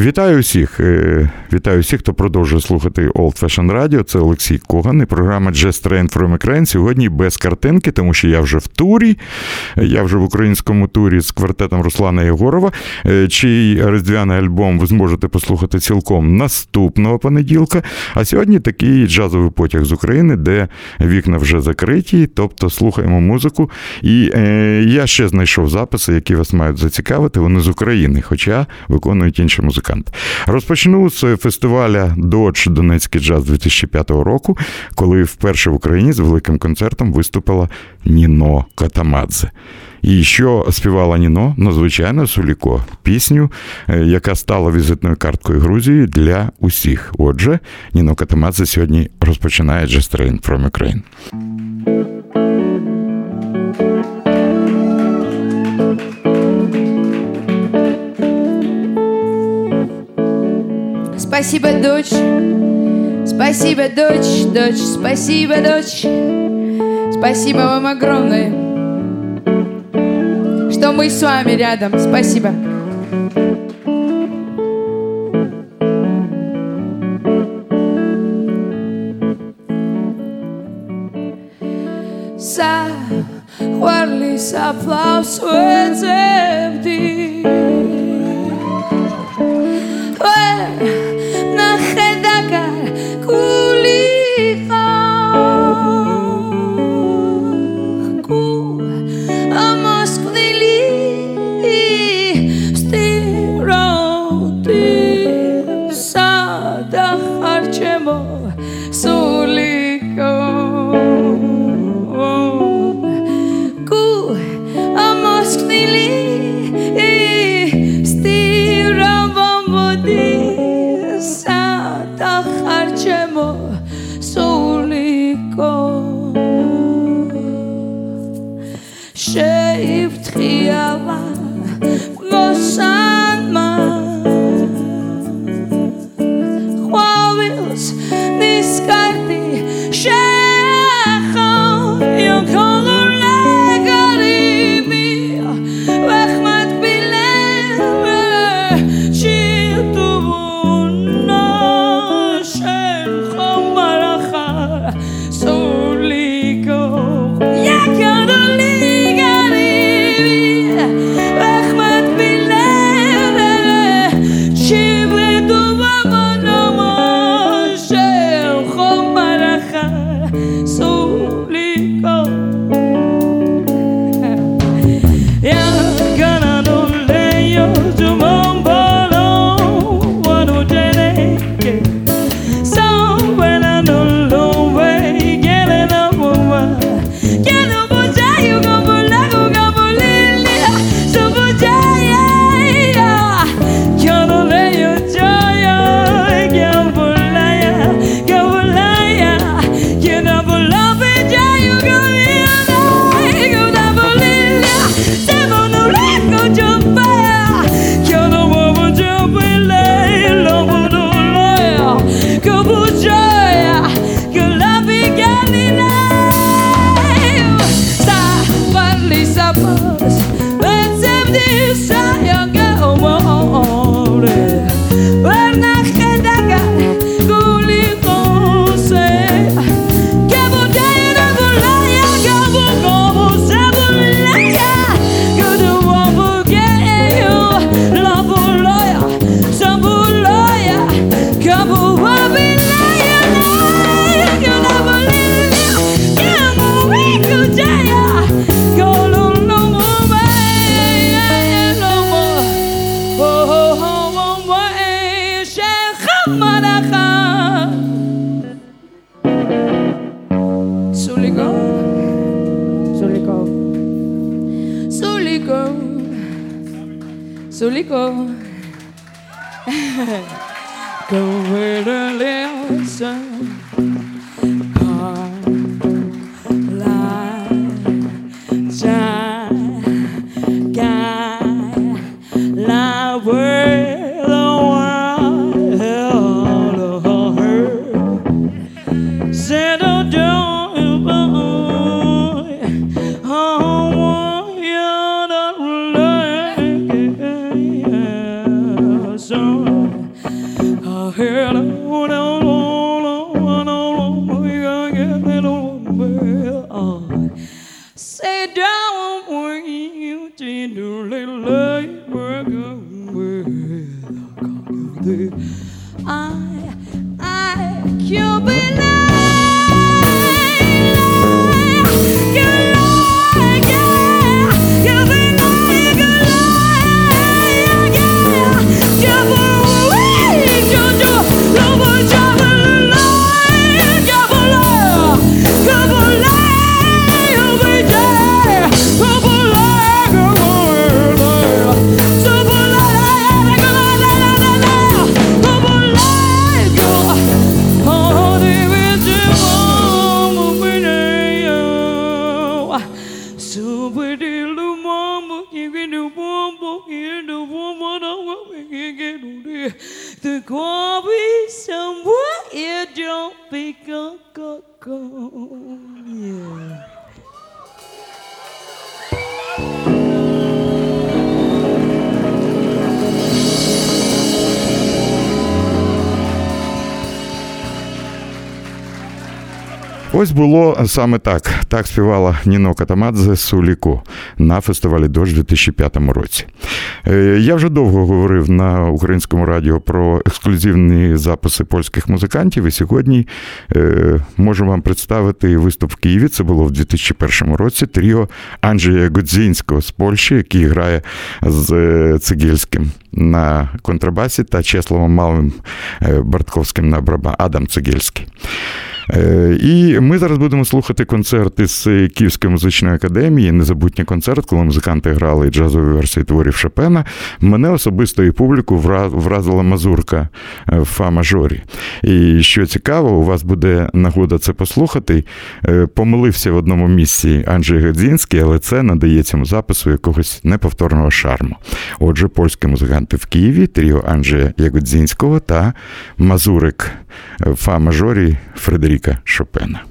Вітаю усіх. Е, вітаю всіх, хто продовжує слухати Old Fashion Radio. Це Олексій Коган і програма Jazz Train from Ukraine. Сьогодні без картинки, тому що я вже в турі. Я вже в українському турі з квартетом Руслана Єгорова, е, чий різдвяний альбом ви зможете послухати цілком наступного понеділка. А сьогодні такий джазовий потяг з України, де вікна вже закриті, тобто слухаємо музику. І е, я ще знайшов записи, які вас мають зацікавити. Вони з України, хоча виконують інші музики музикант. Розпочну з фестиваля Додж Донецький джаз 2005 року, коли вперше в Україні з великим концертом виступила Ніно Катамадзе. І що співала Ніно? Ну, звичайно, Суліко, пісню, е, яка стала візитною карткою Грузії для усіх. Отже, Ніно Катамадзе сьогодні розпочинає Just Train from Ukraine. Спасибо, дочь, спасибо, дочь, дочь, спасибо, дочь. Спасибо вам огромное, что мы с вами рядом. Спасибо. Sa, warli sa aplauso go саме так. Так співала Ніно Катамадзе Суліко на фестивалі Дощ у 2005 році. Е, Я вже довго говорив на українському радіо про ексклюзивні записи польських музикантів, і сьогодні е, можу вам представити виступ в Києві. Це було в 2001 році. Тріо Анджея Гудзінського з Польщі, який грає з е, Цигільським на контрабасі та Чеславом Малим Бартковським на барабані. Адам Цигільський. Е, І ми зараз будемо слухати концерт із Київської музичної академії. Незабутній концерт, коли музиканти грали джазові версії творів Шопена. Мене особисто і публіку вразила мазурка е, в фа мажорі. І що цікаво, у вас буде нагода це послухати. Е, Помилився в одному місці Анджей Гадзінський, але це надає цьому запису якогось неповторного шарму. Отже, польські музиканти в Києві, тріо Анджея Ягодзінського та мазурик в фа мажорі Фредеріка Шопена.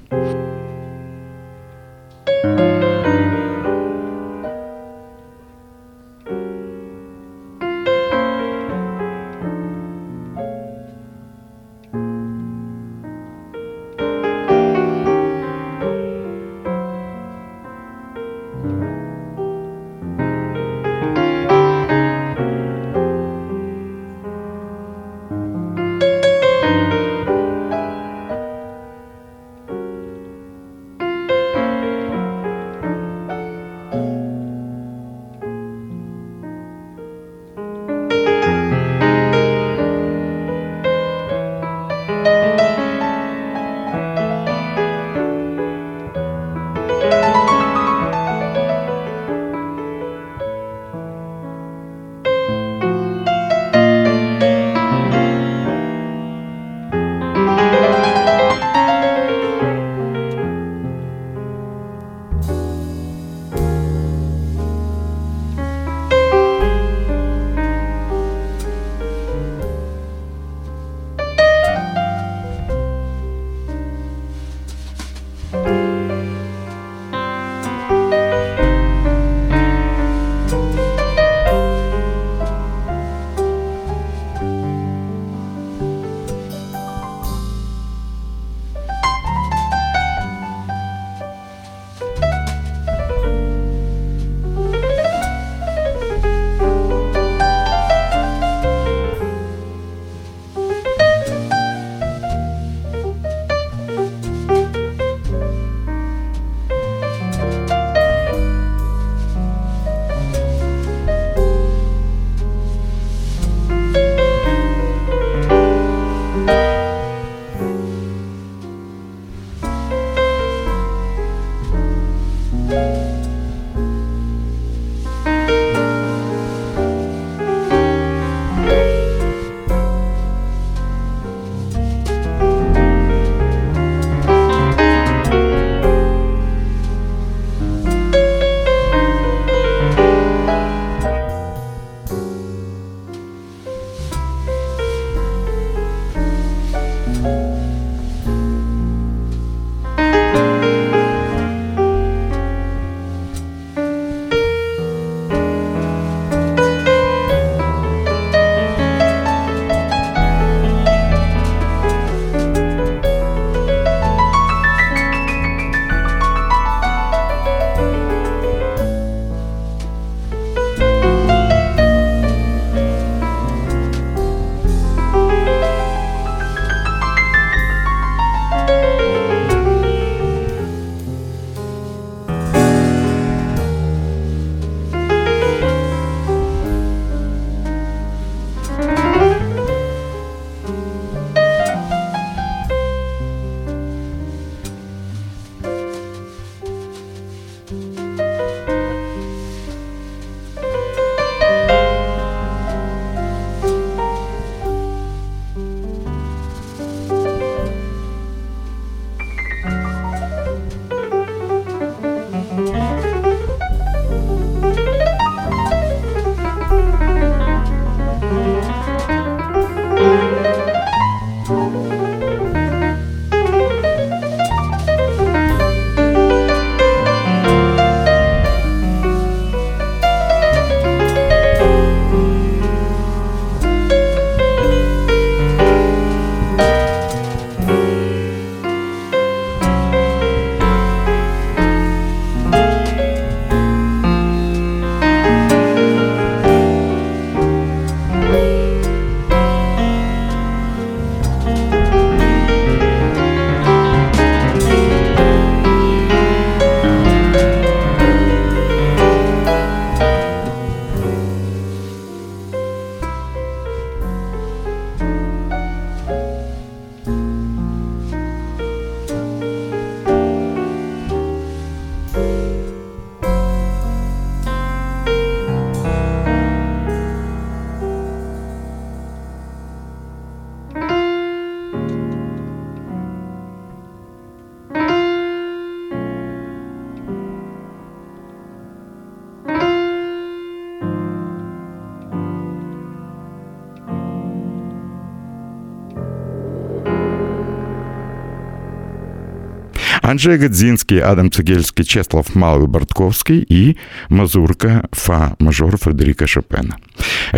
Анджей Гадзинский, Адам Цегельский, Чеслав Малый Бортковский і Мазурка Фа мажор Фредерика Шопена.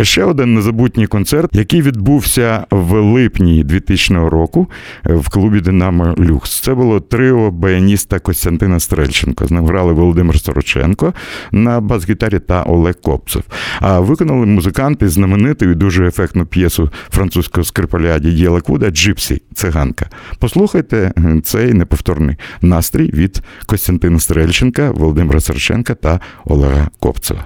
Ще один незабутній концерт, який відбувся в липні 2000 року в клубі Динамо Люкс. Це було трио баяніста Костянтина Стрельченко. З ним грали Володимир Сороченко на бас-гітарі та Олег Копцев. А виконали музиканти знамениту і дуже ефектну п'єсу французького скрипаля Дід'є Лекуда Джипсі циганка. Послухайте цей неповторний настрій від Костянтина Стрельченка, Володимира Сороченка та Олега Копцева.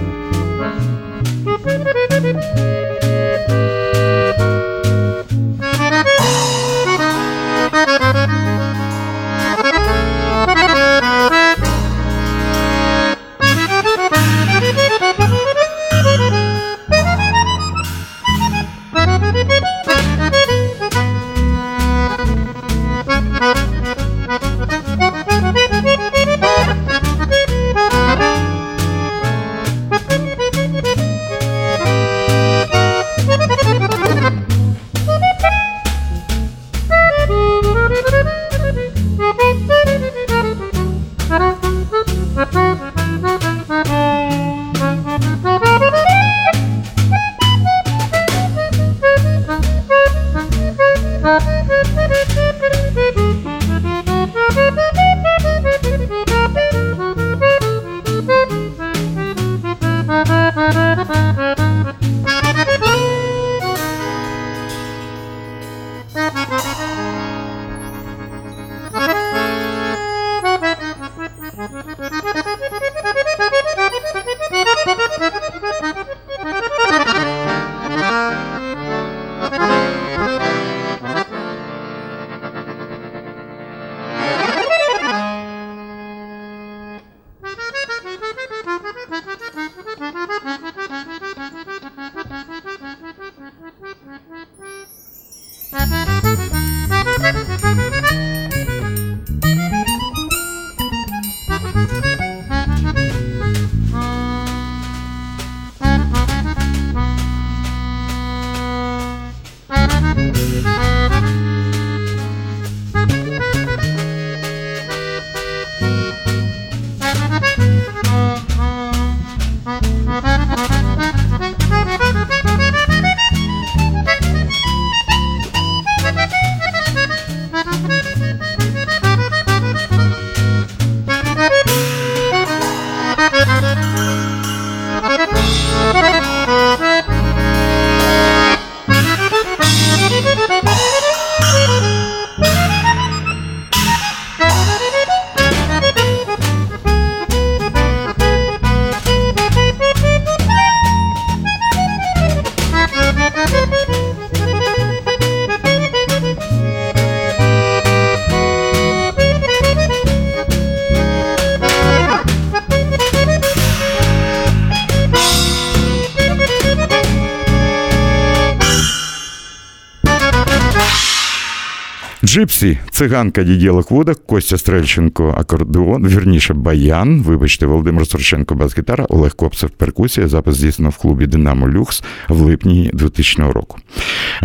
Джипсі, циганка Дідє Локвуда, Костя Стрельченко, акордеон, вірніше баян. Вибачте, Володимир Сорченко, бас-гітара, Олег Копцев, перкусія. Запис здійснено в клубі Динамо Люкс в липні 2000 року.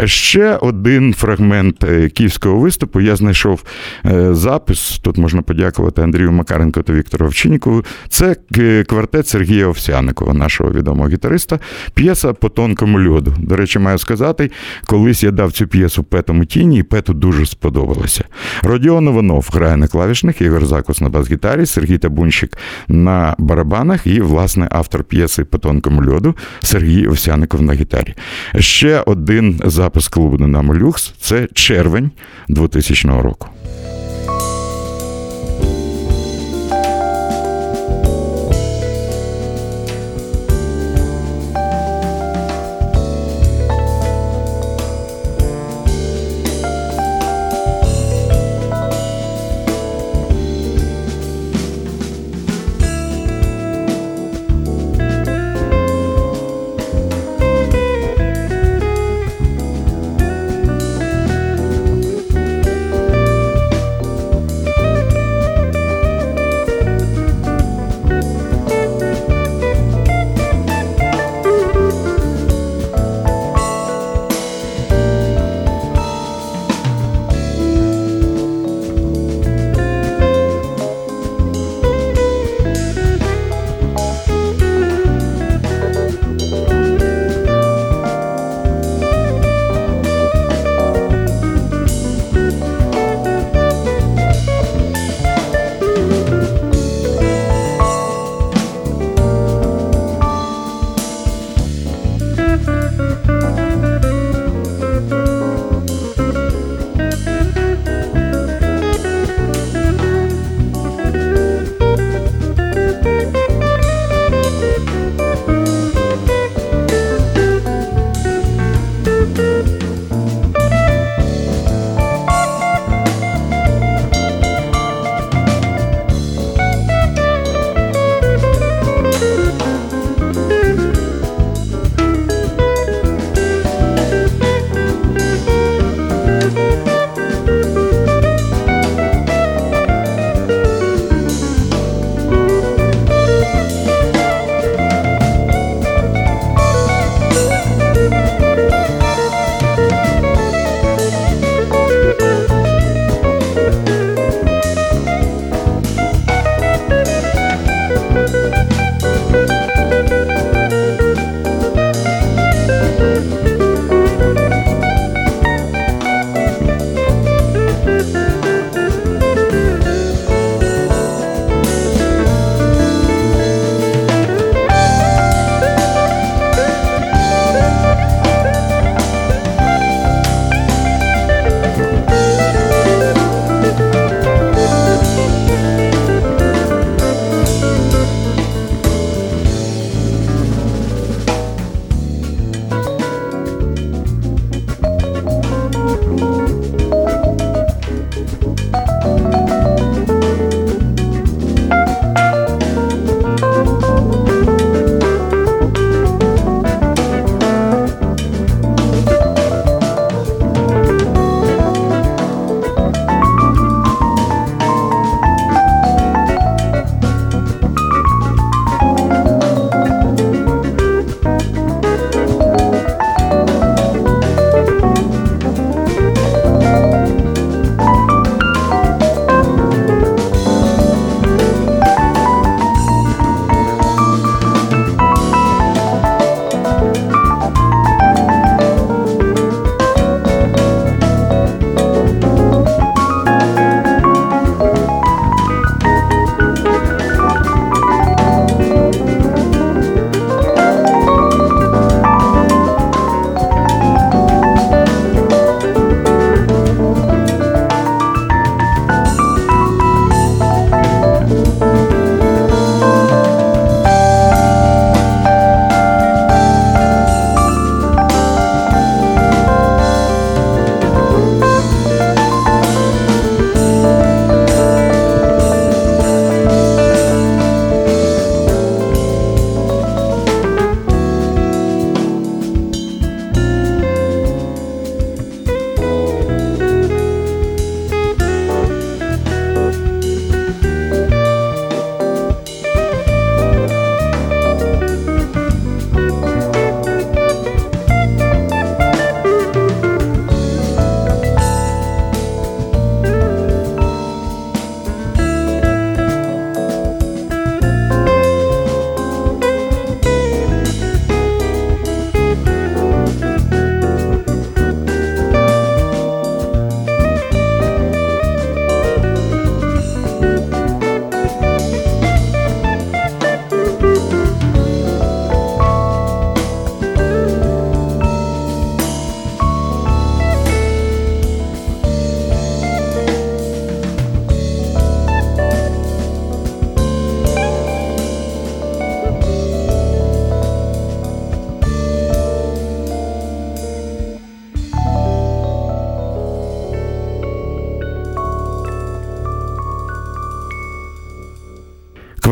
Ще один фрагмент е, київського виступу. Я знайшов е, запис. Тут можна подякувати Андрію Макаренко та Віктору Овчиннікову. Це квартет Сергія Овсяникова, нашого відомого гітариста. П'єса по тонкому льоду. До речі, маю сказати, колись я дав цю п'єсу Петому Тіні, і Пету дуже сподобалося. Родіон Іванов грає на клавішних, Ігор Закус на бас-гітарі, Сергій Табунщик на барабанах і, власне, автор п'єси по тонкому льоду Сергій Овсяников на гітарі. Ще один запис клубу Динамо Люкс це червень 2000 року.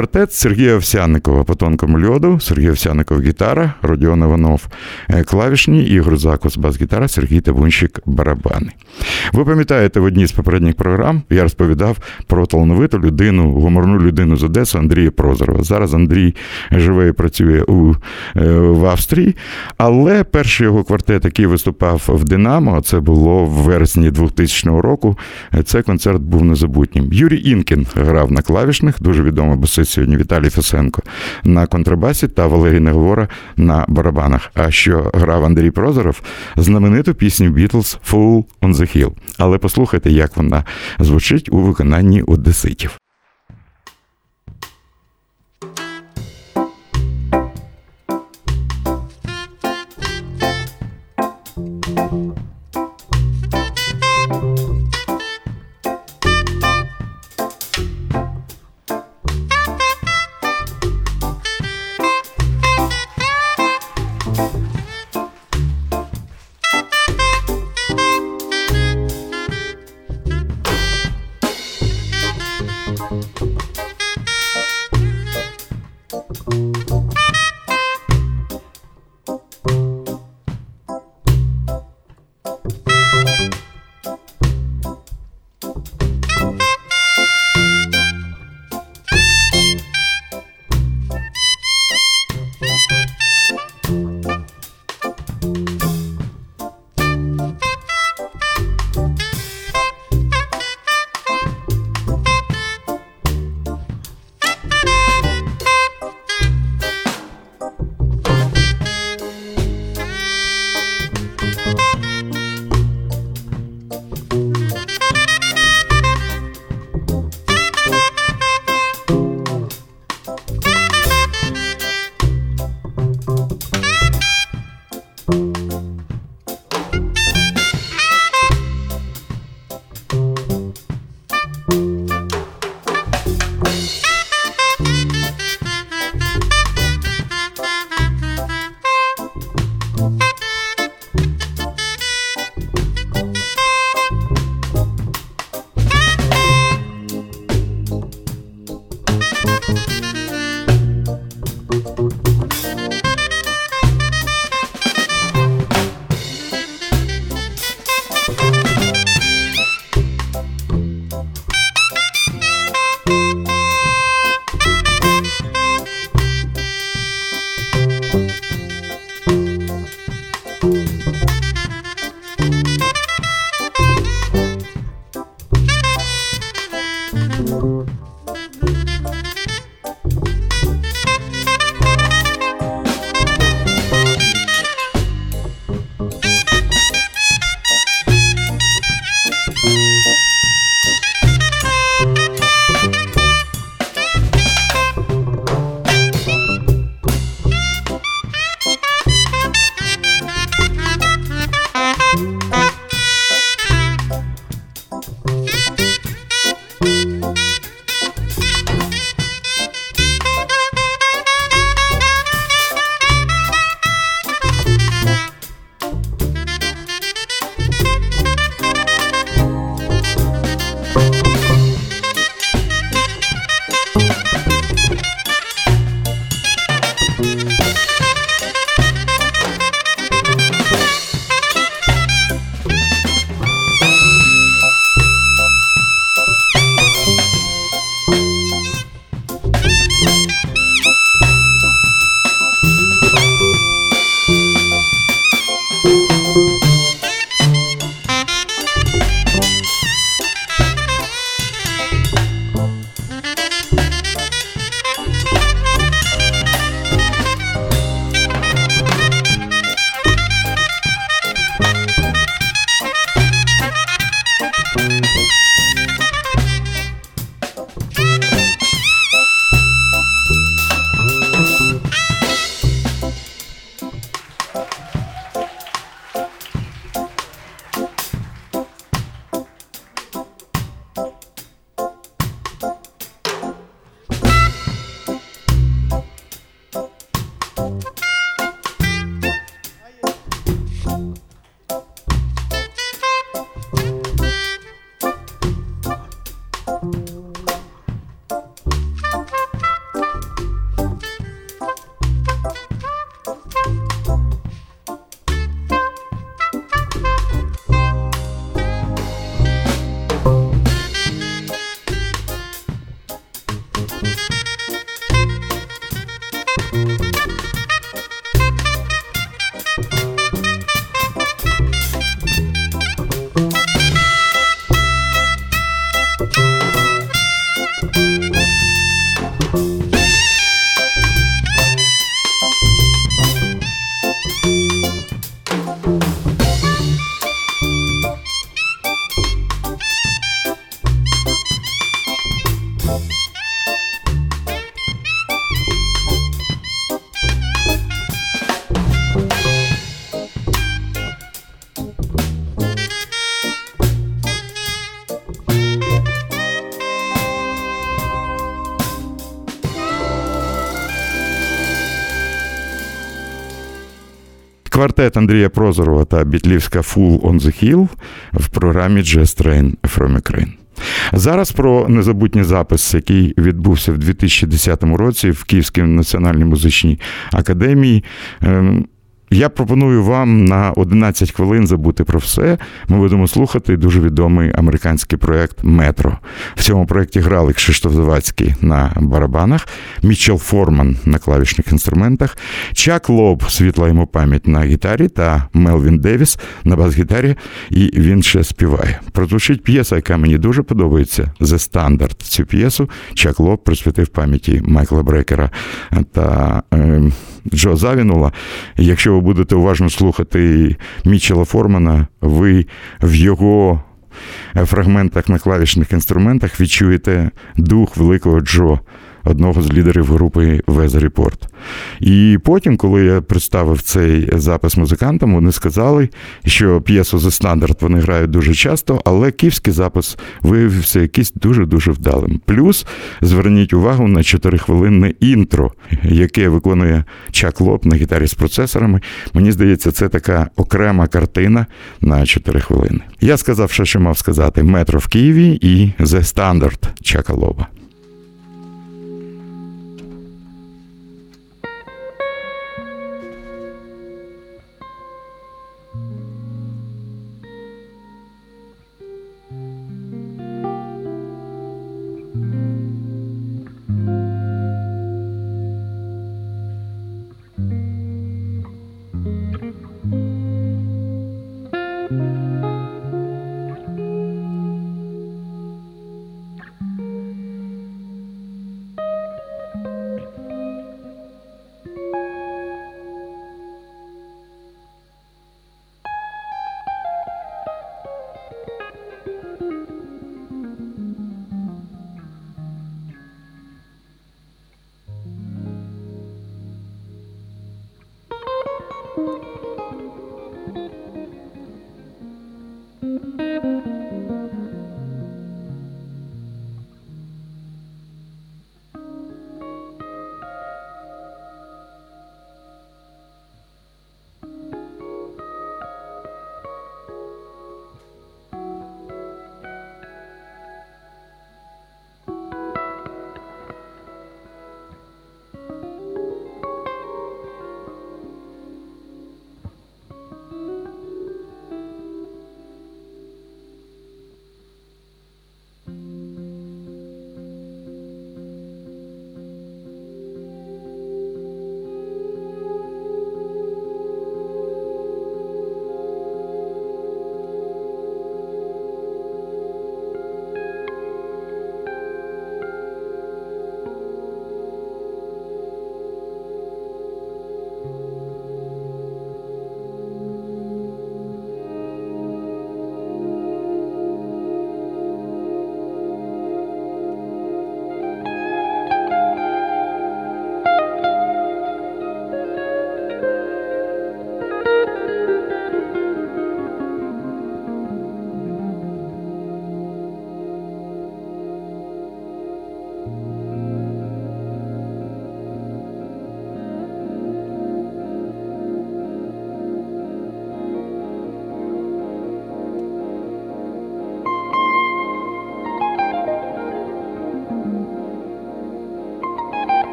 Квартет Сергія Овсянникова по тонкому льоду, Сергій Овсянников гітара, Родіон Іванов клавішні, Ігор Закус бас-гітара, Сергій Табунщик барабани. Ви пам'ятаєте, в одній з попередніх програм я розповідав про талановиту людину, гуморну людину з Одеси Андрія Прозорова. Зараз Андрій живе і працює у, е, в Австрії, але перший його квартет, який виступав в Динамо, це було в вересні 2000 року. е, Це концерт був незабутнім. Юрій Інкін грав на клавішних, дуже відомий басист сьогодні Віталій Фесенко на контрабасі та Валерій Неговора на барабанах. А що грав Андрій Прозоров, знамениту пісню Beatles «Fool on the Hill». Але послухайте, як вона звучить у виконанні одеситів. Квартет Андрія Прозорова та Бітлівська Fool on the Hill в програмі Jazz Train from Ukraine. Зараз про незабутній запис, який відбувся в 2010 році в Київській національній музичній академії. Я пропоную вам на 11 хвилин забути про все. Ми будемо слухати дуже відомий американський проект Метро. В цьому проєкті грали Кшиштоф Завадський на барабанах, Мічел Форман на клавішних інструментах, Чак Лоб, світла йому пам'ять на гітарі, та Мелвін Девіс на бас-гітарі, і він ще співає. Прозвучить п'єса, яка мені дуже подобається. The Standard. Цю п'єсу Чак Лоб присвятив пам'яті Майкла Брекера та. Е, Джо Завінула. Якщо ви будете уважно слухати Мічела Формана, ви в його фрагментах на клавішних інструментах відчуєте дух великого Джо одного з лідерів групи Weather Report. І потім, коли я представив цей запис музикантам, вони сказали, що п'єсу The Standard вони грають дуже часто, але київський запис виявився якийсь дуже-дуже вдалим. Плюс зверніть увагу на 4-хвилинне інтро, яке виконує Чак Лоп на гітарі з процесорами. Мені здається, це така окрема картина на 4 хвилини. Я сказав, що мав сказати метро в Києві і The Standard Чака Лоба.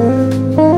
oh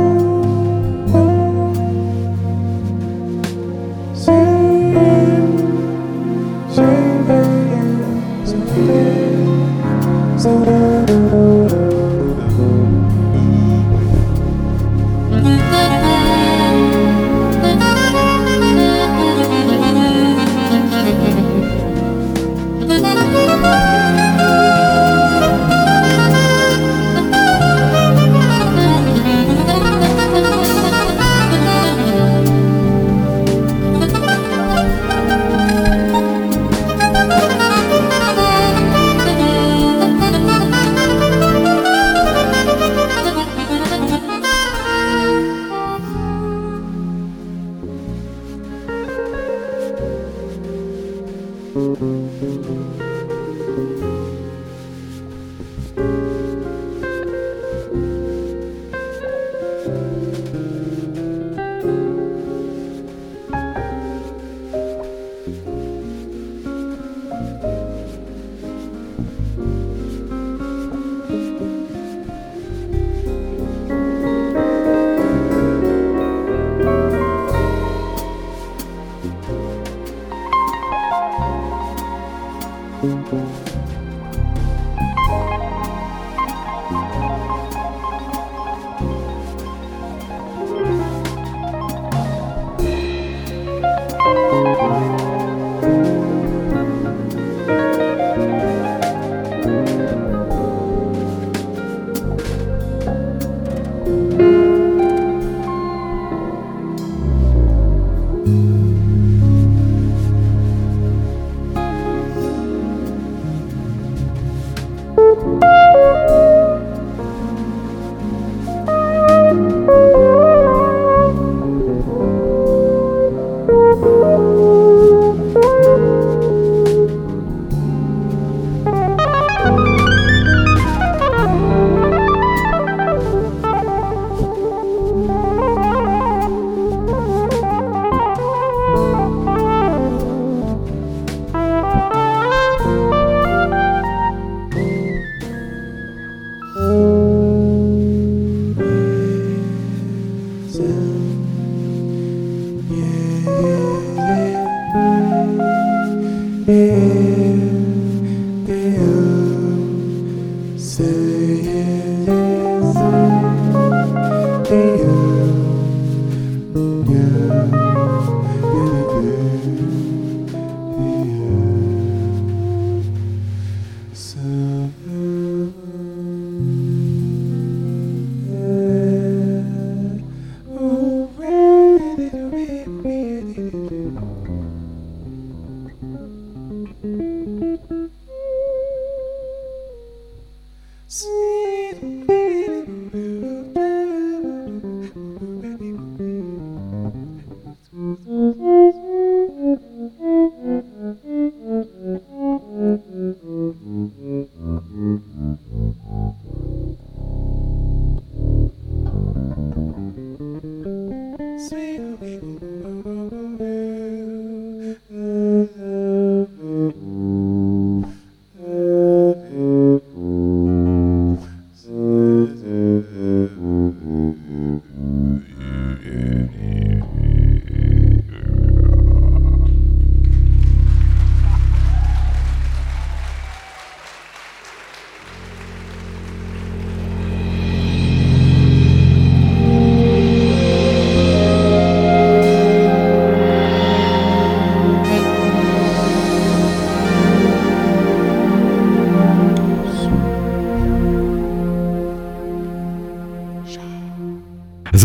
Thank you.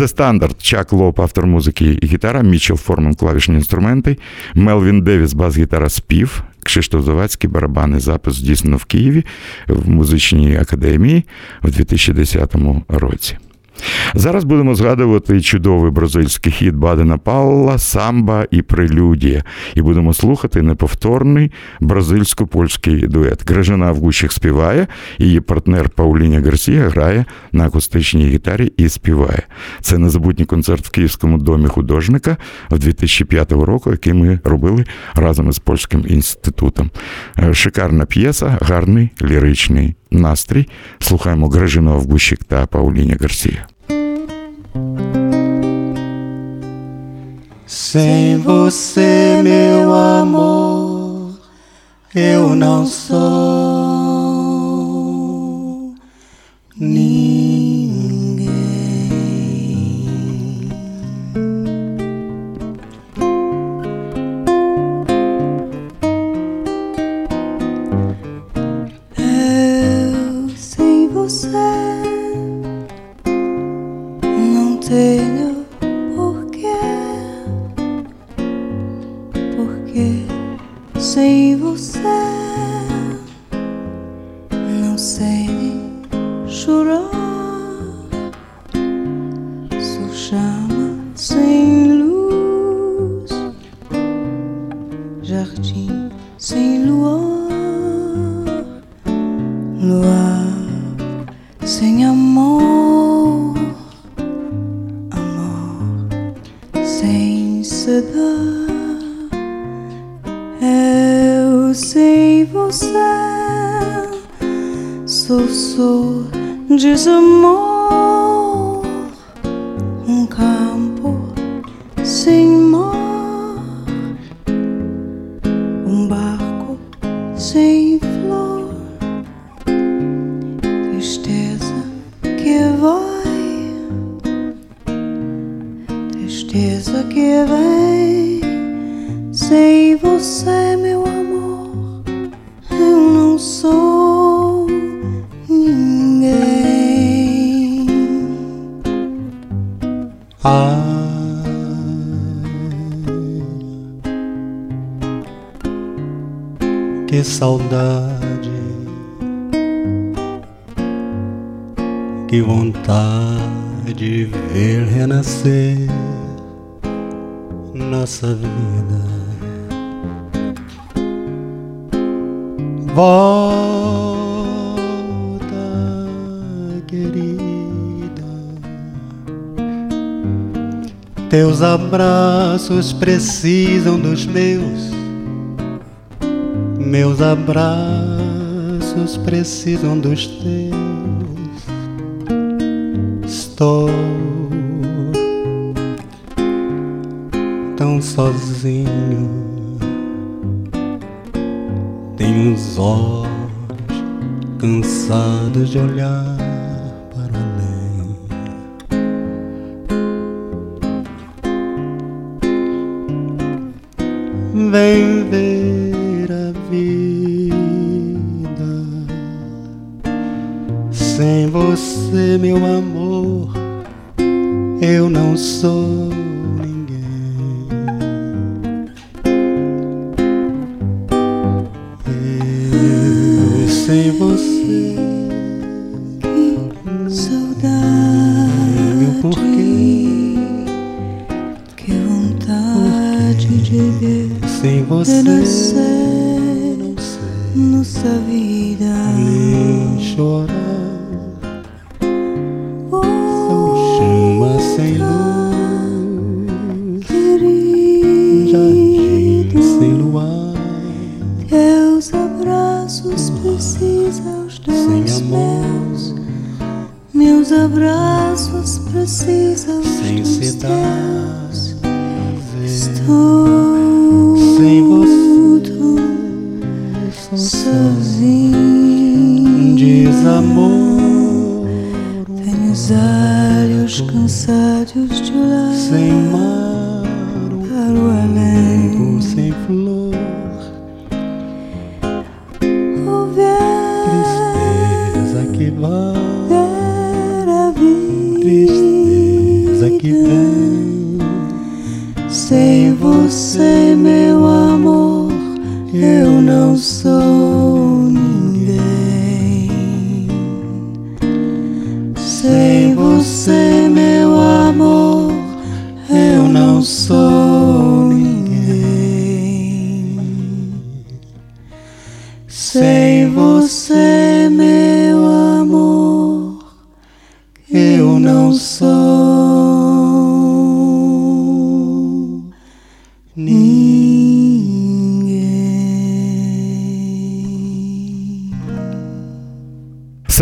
Standard, Чак Лоб, автор музики і гітара, Мічел Форман, клавішні інструменти, Мелвін Девіс, бас-гітара, спів, Кшиштоф Завадський, барабани, запис здійснено в Києві в музичній академії в 2010 році. Зараз будемо згадувати чудовий бразильський хіт Бадена Пауелла, самба і прелюдія. І будемо слухати неповторний бразильсько-польський дует. Гражина Аугущик співає, її партнер Пауліня Гарсія грає на акустичній гітарі і співає. Це незабутній концерт в Київському домі художника в 2005 року, який ми робили разом із польським інститутом. Е, Шикарна п'єса, гарний ліричний настрій. Слухаємо Грижину Авгущик та Пауліня Гарсія. Sem você, meu amor, eu não sou ninguém. Saudade, que vontade de ver renascer nossa vida. Volta, querida. Teus abraços precisam dos meus, meus abraços precisam dos teus. Estou tão sozinho, tenho os olhos cansados de olhar para além. Vem sozinho. desamor. Tenho os olhos cansados de olhar Sem mar, um para o além. sem flor.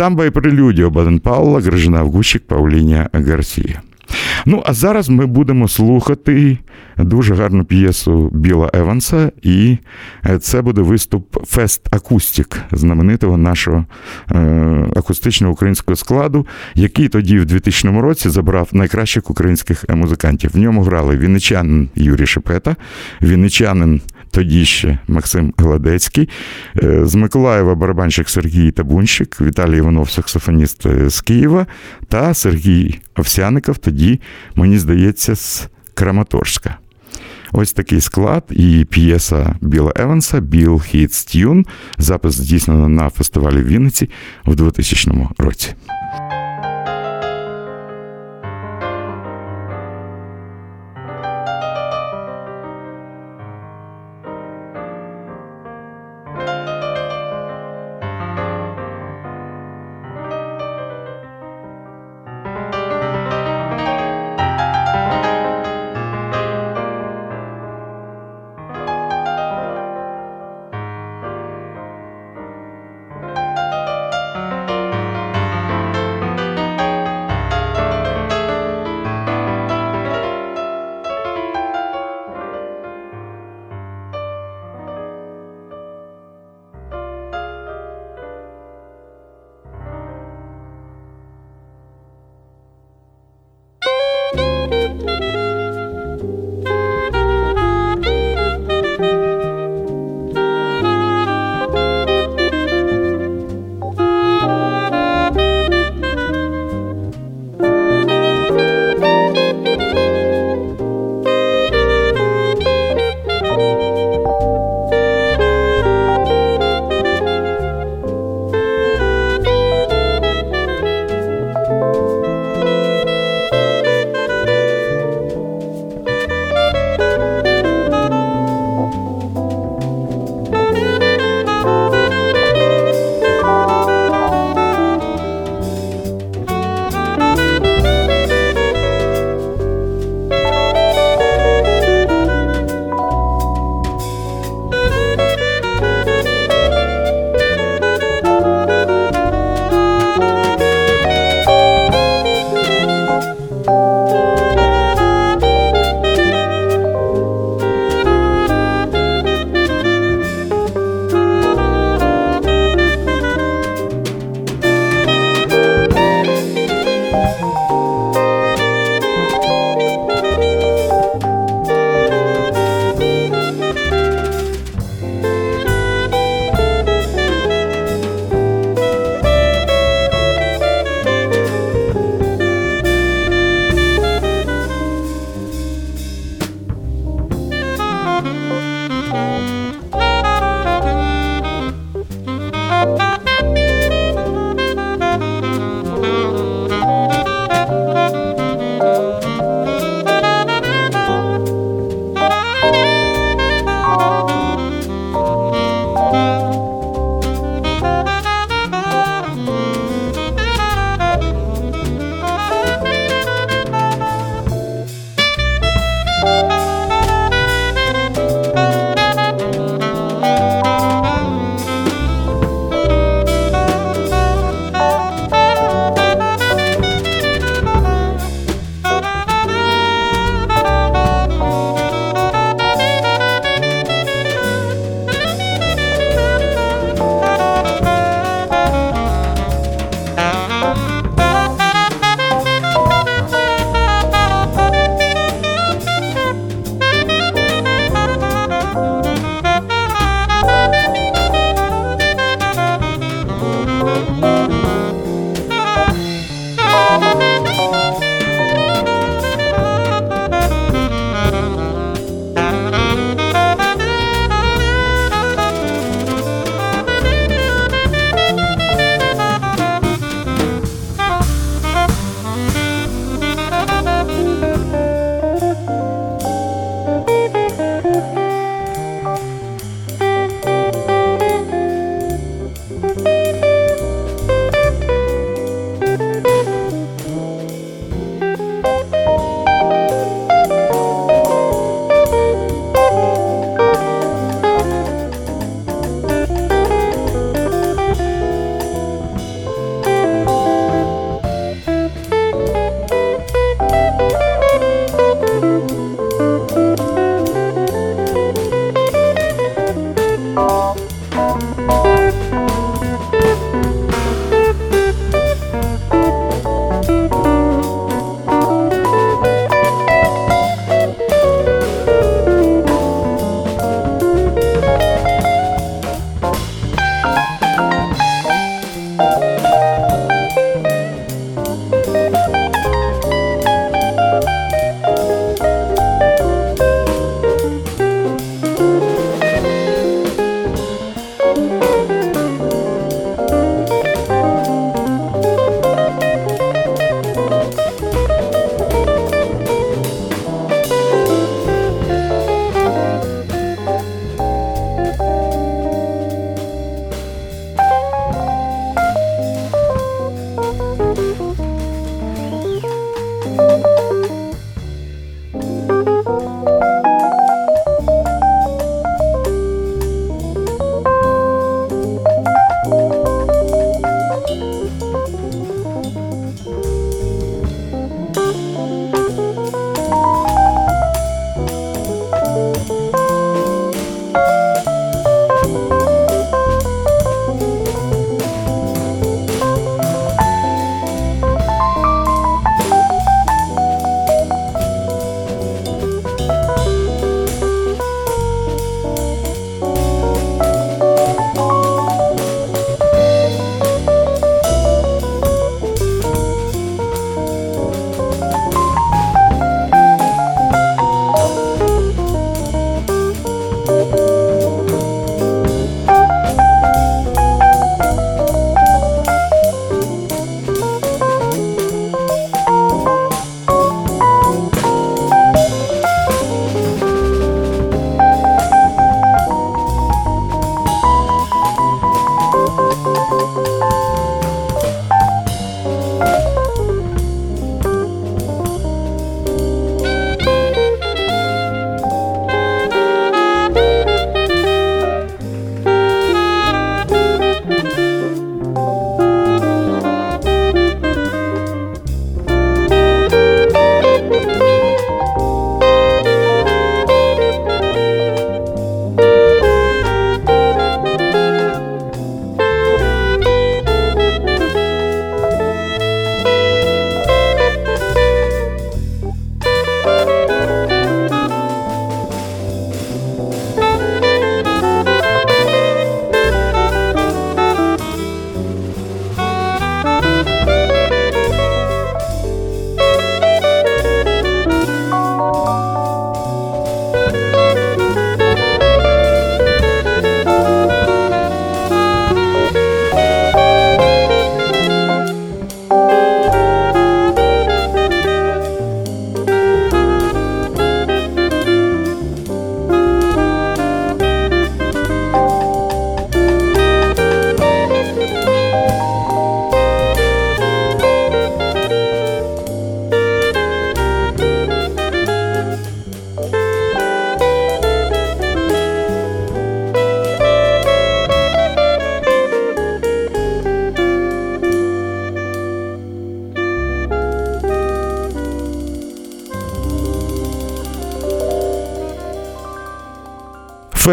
Samba em Prelúdio Баден Пауелла, Гражина Аугущик, Паулінью Гарсія. Ну, а зараз ми будемо слухати дуже гарну п'єсу Біла Еванса, і це буде виступ Фест Акустік, знаменитого нашого е, акустичного українського складу, який тоді, в 2000 році, забрав найкращих українських музикантів. В ньому грали вінничанин Юрій Шепета, вінничанин тоді ще Максим Гладецький, е, з Миколаєва барабанщик Сергій Табунщик, Віталій Іванов, саксофоніст е, з Києва, та Сергій Овсяников, тоді, мені здається, з Краматорська. Ось такий склад і п'єса Біла Еванса Біл Хітс Тюн. Запис здійснено на фестивалі в Вінниці в 2000 році.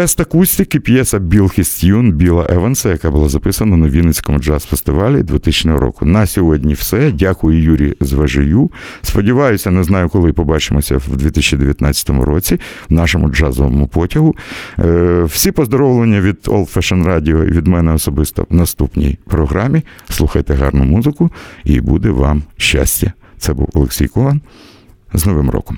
Фест акустики, п'єса Біл Хістюн Біла Еванса, яка була записана на Вінницькому джаз-фестивалі 2000 року. На сьогодні все. Дякую Юрі Зважию. Сподіваюся, не знаю, коли побачимося в 2019 році в нашому джазовому потягу. Е, Всі поздоровлення від Old Fashion Radio і від мене особисто в наступній програмі. Слухайте гарну музику і буде вам щастя. Це був Олексій Коган. З Новим роком.